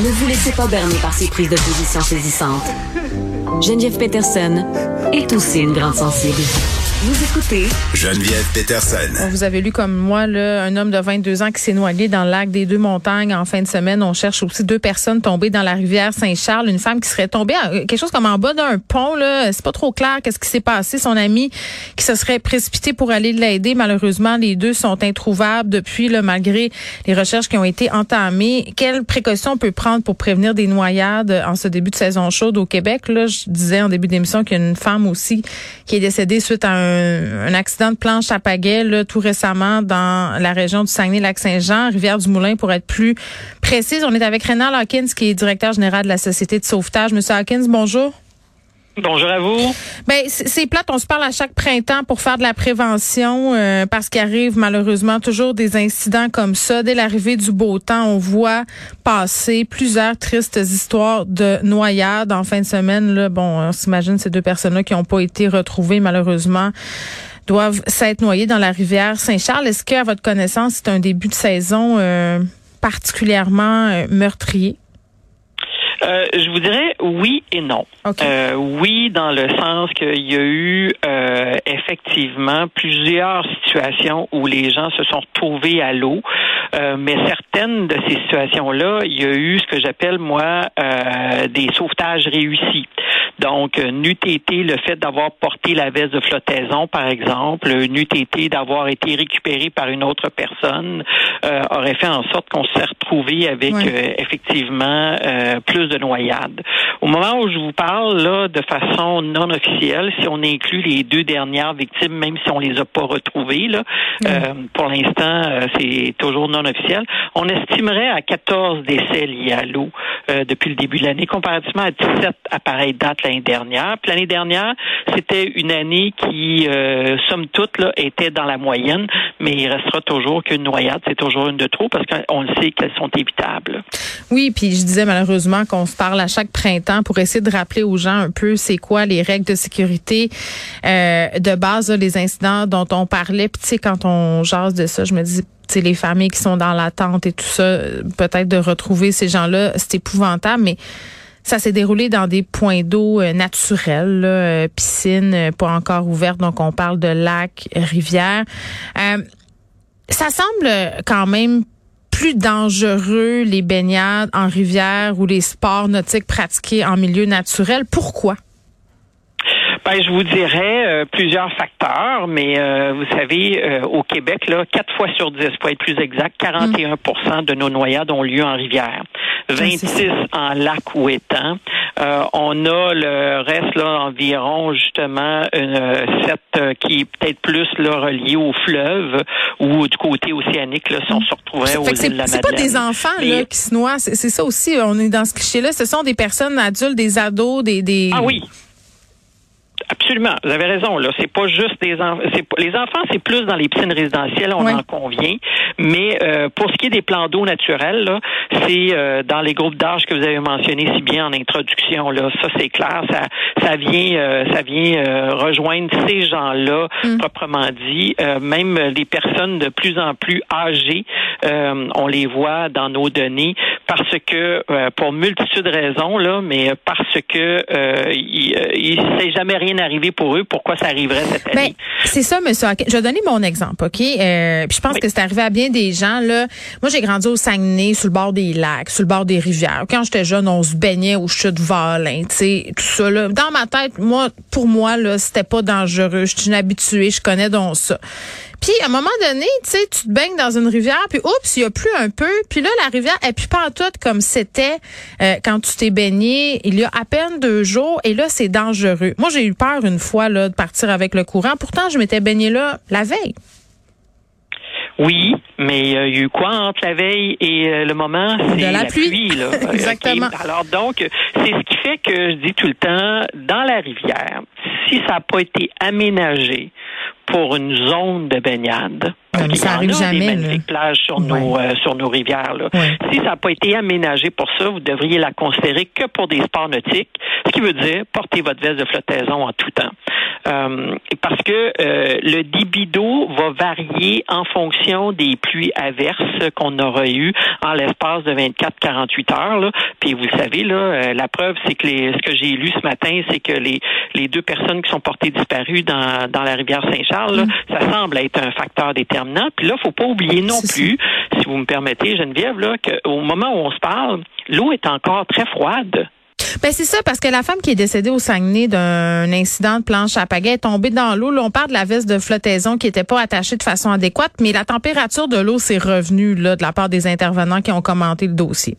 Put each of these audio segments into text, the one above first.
Ne vous laissez pas berner par ces prises de position saisissantes. Geneviève Peterson est aussi une grande sensible. Vous écoutez Geneviève Peterson. Vous avez lu comme moi là, un homme de 22 ans qui s'est noyé dans le lac des Deux Montagnes en fin de semaine. On cherche aussi deux personnes tombées dans la rivière Saint-Charles. Une femme qui serait tombée euh, quelque chose comme en bas d'un pont. Là, c'est pas trop clair qu'est-ce qui s'est passé. Son ami qui se serait précipité pour aller l'aider. Malheureusement, les deux sont introuvables depuis, là, malgré les recherches qui ont été entamées. Quelles précautions on peut prendre pour prévenir des noyades en ce début de saison chaude au Québec? Là, je disais en début d'émission qu'il y a une femme aussi qui est décédée suite à un un, accident de planche à pagaie tout récemment dans la région du Saguenay-Lac-Saint-Jean, Rivière-du-Moulin pour être plus précise. On est avec Rénal Hawkins qui est directeur général de la Société de sauvetage. Monsieur Hawkins, bonjour. Bonjour à vous. Ben c'est plate, on se parle à chaque printemps pour faire de la prévention euh, parce qu'il arrive malheureusement toujours des incidents comme ça. Dès l'arrivée du beau temps, on voit passer plusieurs tristes histoires de noyades en fin de semaine. Là, bon, on s'imagine ces deux personnes-là qui n'ont pas été retrouvées malheureusement doivent s'être noyées dans la rivière Saint-Charles. Est-ce qu'à votre connaissance, c'est un début de saison euh, particulièrement euh, meurtrier? Euh, je vous dirais oui et non. Euh, oui, dans le sens qu'il y a eu euh, effectivement plusieurs situations où les gens se sont retrouvés à l'eau, mais certaines de ces situations-là, il y a eu ce que j'appelle moi des sauvetages réussis. Donc, n'eût été le fait d'avoir porté la veste de flottaison, par exemple, n'eût été d'avoir été récupéré par une autre personne, aurait fait en sorte qu'on s'est retrouvé avec effectivement plus de noyades. Au moment où je vous parle, là, de façon non officielle, si on inclut les deux dernières victimes, même si on les a pas retrouvées, là, euh, pour l'instant, euh, c'est toujours non officiel, on estimerait à 14 décès liés à l'eau euh, depuis le début de l'année, comparativement à 17 à pareille date l'année dernière. L'année dernière, c'était une année qui, somme toute, là, était dans la moyenne, mais il restera toujours qu'une noyade, c'est toujours une de trop parce qu'on le sait qu'elles sont évitables. Oui, puis je disais malheureusement qu'on se parle à chaque printemps pour essayer de rappeler aux gens un peu c'est quoi les règles de sécurité euh, de base, les incidents dont on parlait. Puis tu sais, quand on jase de ça, je me dis sais, les familles qui sont dans l'attente et tout ça, peut-être de retrouver ces gens-là, c'est épouvantable, mais ça s'est déroulé dans des points d'eau euh, naturels, là, euh, piscine pas encore ouverte, donc on parle de lacs, rivières. ça semble quand même plus dangereux les baignades en rivière ou les sports nautiques pratiqués en milieu naturel. Pourquoi? Ben, je vous dirais euh, plusieurs facteurs, mais euh, vous savez, euh, au Québec, là, 4 fois sur 10, pour être plus exact, 41% de nos noyades ont lieu en rivière, 26 en lac ou étang. on a le reste là environ justement une cette qui est peut-être plus là relié au fleuve ou du côté océanique là si on se retrouverait aux îles de la. C'est pas des enfants là qui se noient, c'est ça aussi. On est dans ce cliché là. Ce sont des personnes adultes, des ados, des, des... ah oui. Absolument, vous avez raison. Là, c'est pas juste des enfants. Les enfants, c'est plus dans les piscines résidentielles, on en convient. Mais euh, pour ce qui est des plans d'eau naturels, là, c'est euh, dans les groupes d'âge que vous avez mentionné si bien en introduction. Là, ça c'est clair. Ça, ça vient, euh, ça vient rejoindre ces gens-là mm. proprement dit. même les personnes de plus en plus âgées, on les voit dans nos données parce que pour multitude de raisons là, mais parce que il, il s'est jamais rien arrivé pour eux, pourquoi ça arriverait cette ben, année? c'est ça, monsieur. Je vais donner mon exemple, OK? Euh, puis je pense que c'est arrivé à bien des gens. Là. Moi, j'ai grandi au Saguenay, sur le bord des lacs, sur le bord des rivières. Quand j'étais jeune, on se baignait au chute Valin, tu sais, tout ça. Là. Dans ma tête, moi, pour moi, là, c'était pas dangereux. Je suis une habituée, je connais donc ça. Puis à un moment donné, tu sais, tu te baignes dans une rivière, puis oups, il y a plus un peu, puis là la rivière est plus pas toute comme c'était euh, quand tu t'es baigné il y a à peine deux jours, et là c'est dangereux. Moi j'ai eu peur une fois là de partir avec le courant. Pourtant je m'étais baigné là la veille. Oui, mais euh, il y a eu quoi entre la veille et euh, le moment? C'est la, pluie. là. Exactement. Alors donc, c'est ce qui fait que je dis tout le temps, dans la rivière, si ça n'a pas été aménagé pour une zone de baignade. Ça arrive jamais. Des magnifiques plages sur nos euh, sur nos rivières. Là. Si ça n'a pas été aménagé pour ça, vous devriez la considérer que pour des sports nautiques, ce qui veut dire porter votre veste de flottaison en tout temps. Euh, parce que euh, le débit d'eau va varier en fonction des pluies averses qu'on aura eues en l'espace de 24-48 heures. Là. Puis vous le savez, là, euh, la preuve, c'est que les, ce que j'ai lu ce matin, c'est que les, les deux personnes qui sont portées disparues dans, dans la rivière Saint-Charles, mm. ça semble être un facteur déterminant. Puis là, faut pas oublier non plus, si vous me permettez, Geneviève, là, qu'au moment où on se parle, l'eau est encore très froide. Ben c'est ça parce que la femme qui est décédée au Saguenay d'un incident de planche à pagaie est tombée dans l'eau. Là, on parle de la veste de flottaison qui n'était pas attachée de façon adéquate, mais la température de l'eau s'est revenue là de la part des intervenants qui ont commenté le dossier.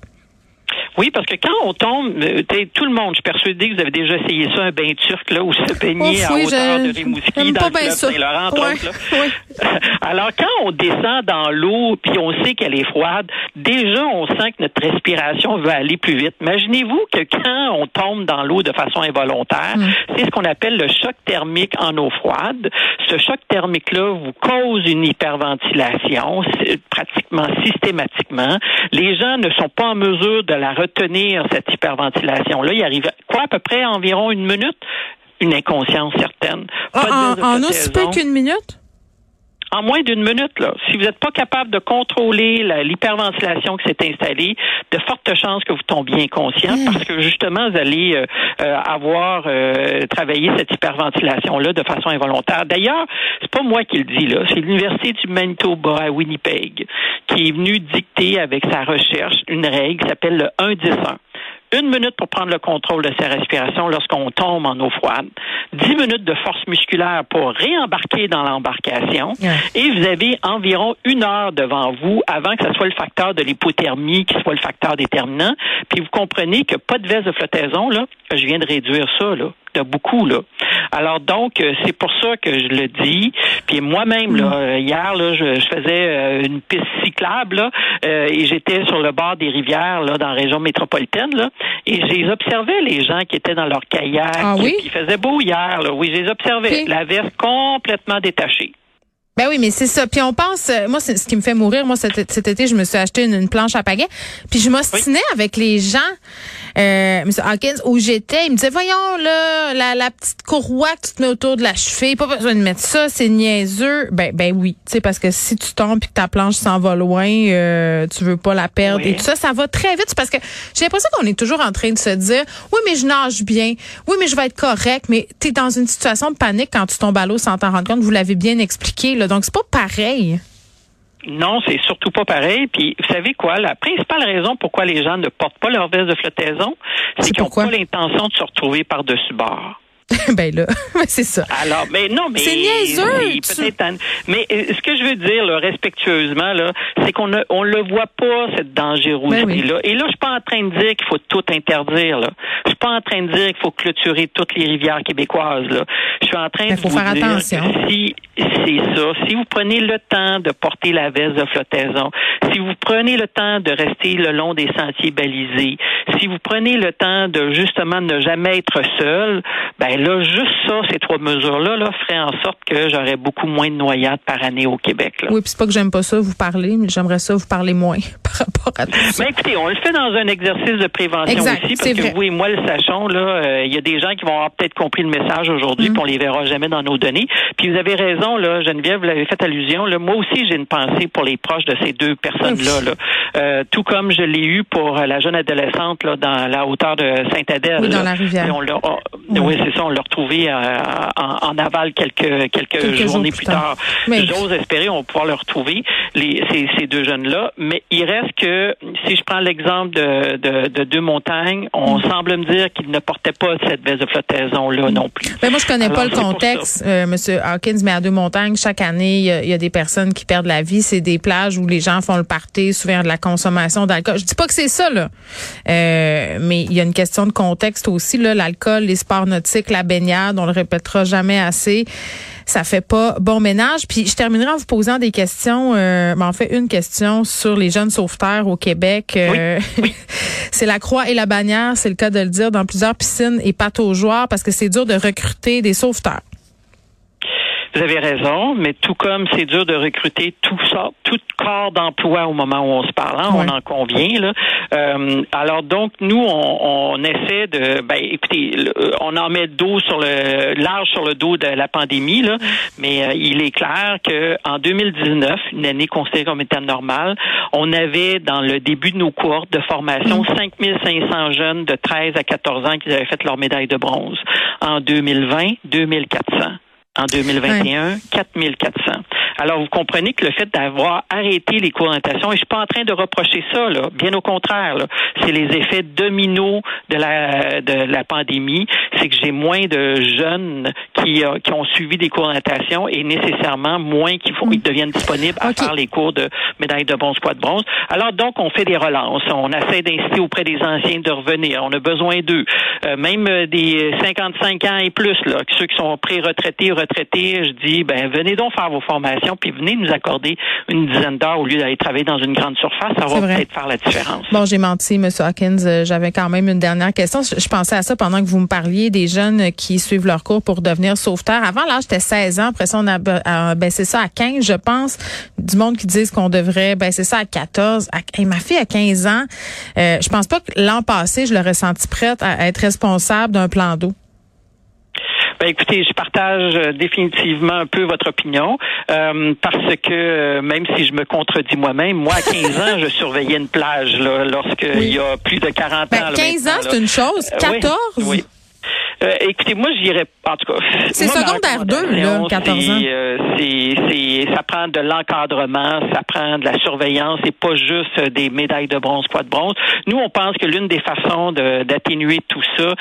Oui, parce que quand on tombe, euh, tout le monde, je suis persuadé que vous avez déjà essayé ça, un bain turc, là, où se baigner à hauteur de Rimouski, dans le Saint-Laurent. Alors, quand on descend dans l'eau, puis on sait qu'elle est froide, déjà, on sent que notre respiration va aller plus vite. Imaginez-vous que quand on tombe dans l'eau de façon involontaire, mm. c'est ce qu'on appelle le choc thermique en eau froide. Ce choc thermique-là vous cause une hyperventilation, pratiquement systématiquement. Les gens ne sont pas en mesure de la retenir cette hyperventilation-là. Il arrive quoi à peu près environ une minute? Une inconscience certaine. Ah, en, en aussi peu qu'une minute? En moins d'une minute, là, si vous n'êtes pas capable de contrôler l'hyperventilation qui s'est installée, de fortes chances que vous tombiez inconscient hmm. parce que justement, vous allez euh, euh, avoir euh, travaillé cette hyperventilation-là de façon involontaire. D'ailleurs, c'est pas moi qui le dis, là, c'est l'Université du Manitoba à Winnipeg qui est venue dicter avec sa recherche une règle qui s'appelle le 1 10 1 une minute pour prendre le contrôle de ses respirations lorsqu'on tombe en eau froide, dix minutes de force musculaire pour réembarquer dans l'embarcation, et vous avez environ une heure devant vous avant que ce soit le facteur de l'hypothermie qui soit le facteur déterminant. Puis vous comprenez que pas de veste de flottaison, là, je viens de réduire ça, là, de beaucoup, là. Alors donc, euh, c'est pour ça que je le dis. Puis moi-même, là, mm. euh, hier, là, je, faisais euh, une piste cyclable là, et j'étais sur le bord des rivières là, dans la région métropolitaine. Là, et j'ai observé les gens qui étaient dans leur kayak. Ah oui? Il faisait beau hier. Là. Oui, j'ai observé. La veste complètement détachée. Ben oui, mais c'est ça. Puis on pense, moi, c'est ce qui me fait mourir. Moi, cet, été, je me suis acheté une, planche à pagaie. Puis je m'ostinais avec les gens euh, M. Hawkins, où j'étais, il me disait, voyons, là, la, la, petite courroie que tu te mets autour de la cheville, pas besoin de mettre ça, c'est niaiseux. Ben, ben oui, tu sais, parce que si tu tombes et que ta planche s'en va loin, euh, tu veux pas la perdre et tout ça, ça va très vite parce que j'ai l'impression qu'on est toujours en train de se dire, oui, mais je nage bien, oui, mais je vais être correct, mais tu es dans une situation de panique quand tu tombes à l'eau sans t'en rendre compte, vous l'avez bien expliqué, là, donc c'est pas pareil. Non, c'est surtout pas pareil. Puis, vous savez quoi? La principale raison pourquoi les gens ne portent pas leur veste de flottaison, c'est qu'ils n'ont pas l'intention de se retrouver par-dessus bord. ben là, c'est ça. Alors, mais non, mais c'est niaiseux. mais euh, ce que je veux dire, là, respectueusement, là, c'est qu'on ne on le voit pas cette dangerosité-là. Ben Et là, je suis pas en train de dire qu'il faut tout interdire. Là. Je suis pas en train de dire qu'il faut clôturer toutes les rivières québécoises. Là. Je suis en train ben, de faut vous faire dire attention. Que si c'est ça, si vous prenez le temps de porter la veste de flottaison, si vous prenez le temps de rester le long des sentiers balisés, si vous prenez le temps de justement ne jamais être seul, ben là, juste ça, ces trois mesures-là, là, feraient en sorte que j'aurais beaucoup moins de noyades par année au Québec. Là. Oui, puis c'est pas que j'aime pas ça vous parler, mais j'aimerais ça vous parler moins par rapport à tout ça. Ben, écoutez, on le fait dans un exercice de prévention aussi, parce que vous et moi le sachons, là, euh, il y a des gens qui vont avoir peut-être compris le message aujourd'hui, mm. puis on les verra jamais dans nos données. Puis vous avez raison, là, Geneviève, vous l'avez fait allusion. Là, moi aussi, j'ai une pensée pour les proches de ces deux personnes-là. Là. Euh, tout comme je l'ai eu pour la jeune adolescente là, dans la hauteur de Saint-Adèle. Oui, dans la rivière. Oui, c'est ça, on l'a retrouvé euh, en, aval quelques, quelques, journées plus tard. J'ose espérer on va pouvoir le retrouver, les, ces, deux jeunes-là. Mais il reste que, si je prends l'exemple de, de, deux montagnes, on mm. semble me dire qu'ils ne portaient pas cette baisse de flottaison-là non plus. Mais moi, je connais pas le contexte, euh, Monsieur Hawkins, mais à deux montagnes, chaque année, il y, a des personnes qui perdent la vie. C'est des plages où les gens font le party, souvent de la consommation d'alcool. Je dis pas que c'est ça, là. Euh, mais il y a une question de contexte aussi, là. L'alcool, les sports nautiques, la baignade, on le répétera jamais assez. Ça fait pas bon ménage. Puis je terminerai en vous posant des questions. Euh, ben, en fait, une question sur les jeunes sauveteurs au Québec. Euh, c'est la croix et la bannière, c'est le cas de le dire, dans plusieurs piscines et pataugeoires parce que c'est dur de recruter des sauveteurs. Vous avez raison, mais tout comme c'est dur de recruter tout ça, tout corps d'emploi au moment où on se parle, hein, on en convient. Là. Euh, alors donc nous, on, on essaie de, ben écoutez, on en met dos sur le large sur le dos de la pandémie, là, mais euh, il est clair que en 2019, une année considérée comme étant normale, on avait dans le début de nos cohortes de formation 5500 jeunes de 13 à 14 ans qui avaient fait leur médaille de bronze. En 2020, 2400. En 2021, 4400. Alors, vous comprenez que le fait d'avoir arrêté les cours d'orientation, et je suis pas en train de reprocher ça, là, bien au contraire, c'est les effets dominos de la, de la pandémie, c'est que j'ai moins de jeunes qui, euh, qui ont suivi des cours d'orientation et nécessairement moins qui font, ils deviennent disponibles à faire les cours de médaille de bronze, poids de bronze. Alors, donc, on fait des relances. On essaie d'inciter auprès des anciens de revenir. On a besoin d'eux. Euh, même des 55 ans et plus, là, ceux qui sont pré-retraités, retraités, je dis, ben, venez donc faire vos formations puis venez nous accorder une dizaine d'heures au lieu d'aller travailler dans une grande surface. Ça va peut-être faire la différence. Bon, j'ai menti, M. Hawkins. Euh, j'avais quand même une dernière question. Je pensais à ça pendant que vous me parliez des jeunes qui suivent leur cours pour devenir sauveteurs. Avant, là, j'étais 16 ans. Après ça, on a baissé ça à 15, je pense. Du monde qui disent qu'on devrait baisser ça à 14. Et ma fille a 15 ans. Euh, je pense pas que l'an passé, je l'aurais senti prête à être responsable d'un plan d'eau. Ben, écoutez, je partage euh, définitivement un peu votre opinion euh, parce que euh, même si je me contredis moi-même, moi à 15 ans, je surveillais une plage là, lorsqu'il y a plus de 40 ben, ans. 15 ans, c'est une chose. 14? oui. Euh, écoutez, moi, j'irais en tout cas. C'est secondaire 2, là, 14 ans. Euh, c'est, ça prend de l'encadrement, ça prend de la surveillance, c'est pas juste des médailles de bronze, poids de bronze. Nous, on pense que l'une des façons d'atténuer tout ça,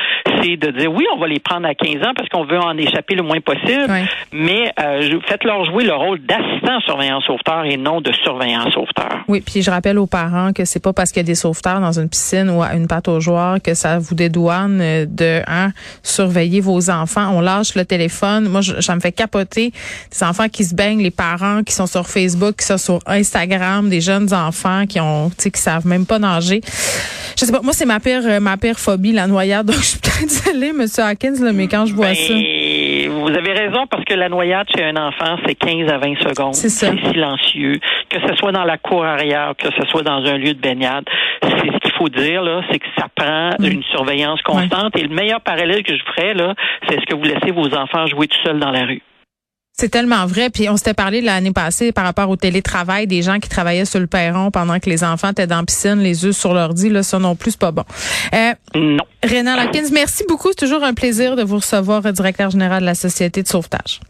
c'est de dire oui, on va les prendre à 15 ans parce qu'on veut en échapper le moins possible, mais euh, faites-leur jouer le rôle d'assistant surveillant sauveteur et non de surveillant sauveteur. Oui, puis je rappelle aux parents que c'est pas parce qu'il y a des sauveteurs dans une piscine ou à une pâte aux joueurs que ça vous dédouane de hein, surveiller vos enfants. On lâche le téléphone. Moi, ça me fait capoter des enfants qui se baignent, les parents qui sont sur Facebook, qui sont sur Instagram, des jeunes enfants qui ont, tu sais, qui savent même pas nager. Je sais pas. Moi, c'est ma pire, euh, ma pire phobie, la noyade. Donc, je suis peut-être désolée, Monsieur Hawkins, là, mais quand je vois ben, ça. Vous avez raison parce que la noyade chez un enfant, c'est 15 à 20 secondes. C'est silencieux. Que ce soit dans la cour arrière, que ce soit dans un lieu de baignade, c'est faut dire là, c'est que ça prend mm. une surveillance constante. Et le meilleur parallèle que je ferais là, c'est ce que vous laissez vos enfants jouer tout seuls dans la rue. C'est tellement vrai. Puis on s'était parlé l'année passée par rapport au télétravail, des gens qui travaillaient sur le perron pendant que les enfants étaient dans la piscine, les yeux sur l'ordi. Là, ça non plus, c'est pas bon. Euh, non. Renan Hawkins, merci beaucoup. C'est toujours un plaisir de vous recevoir, directeur général de la Société de sauvetage.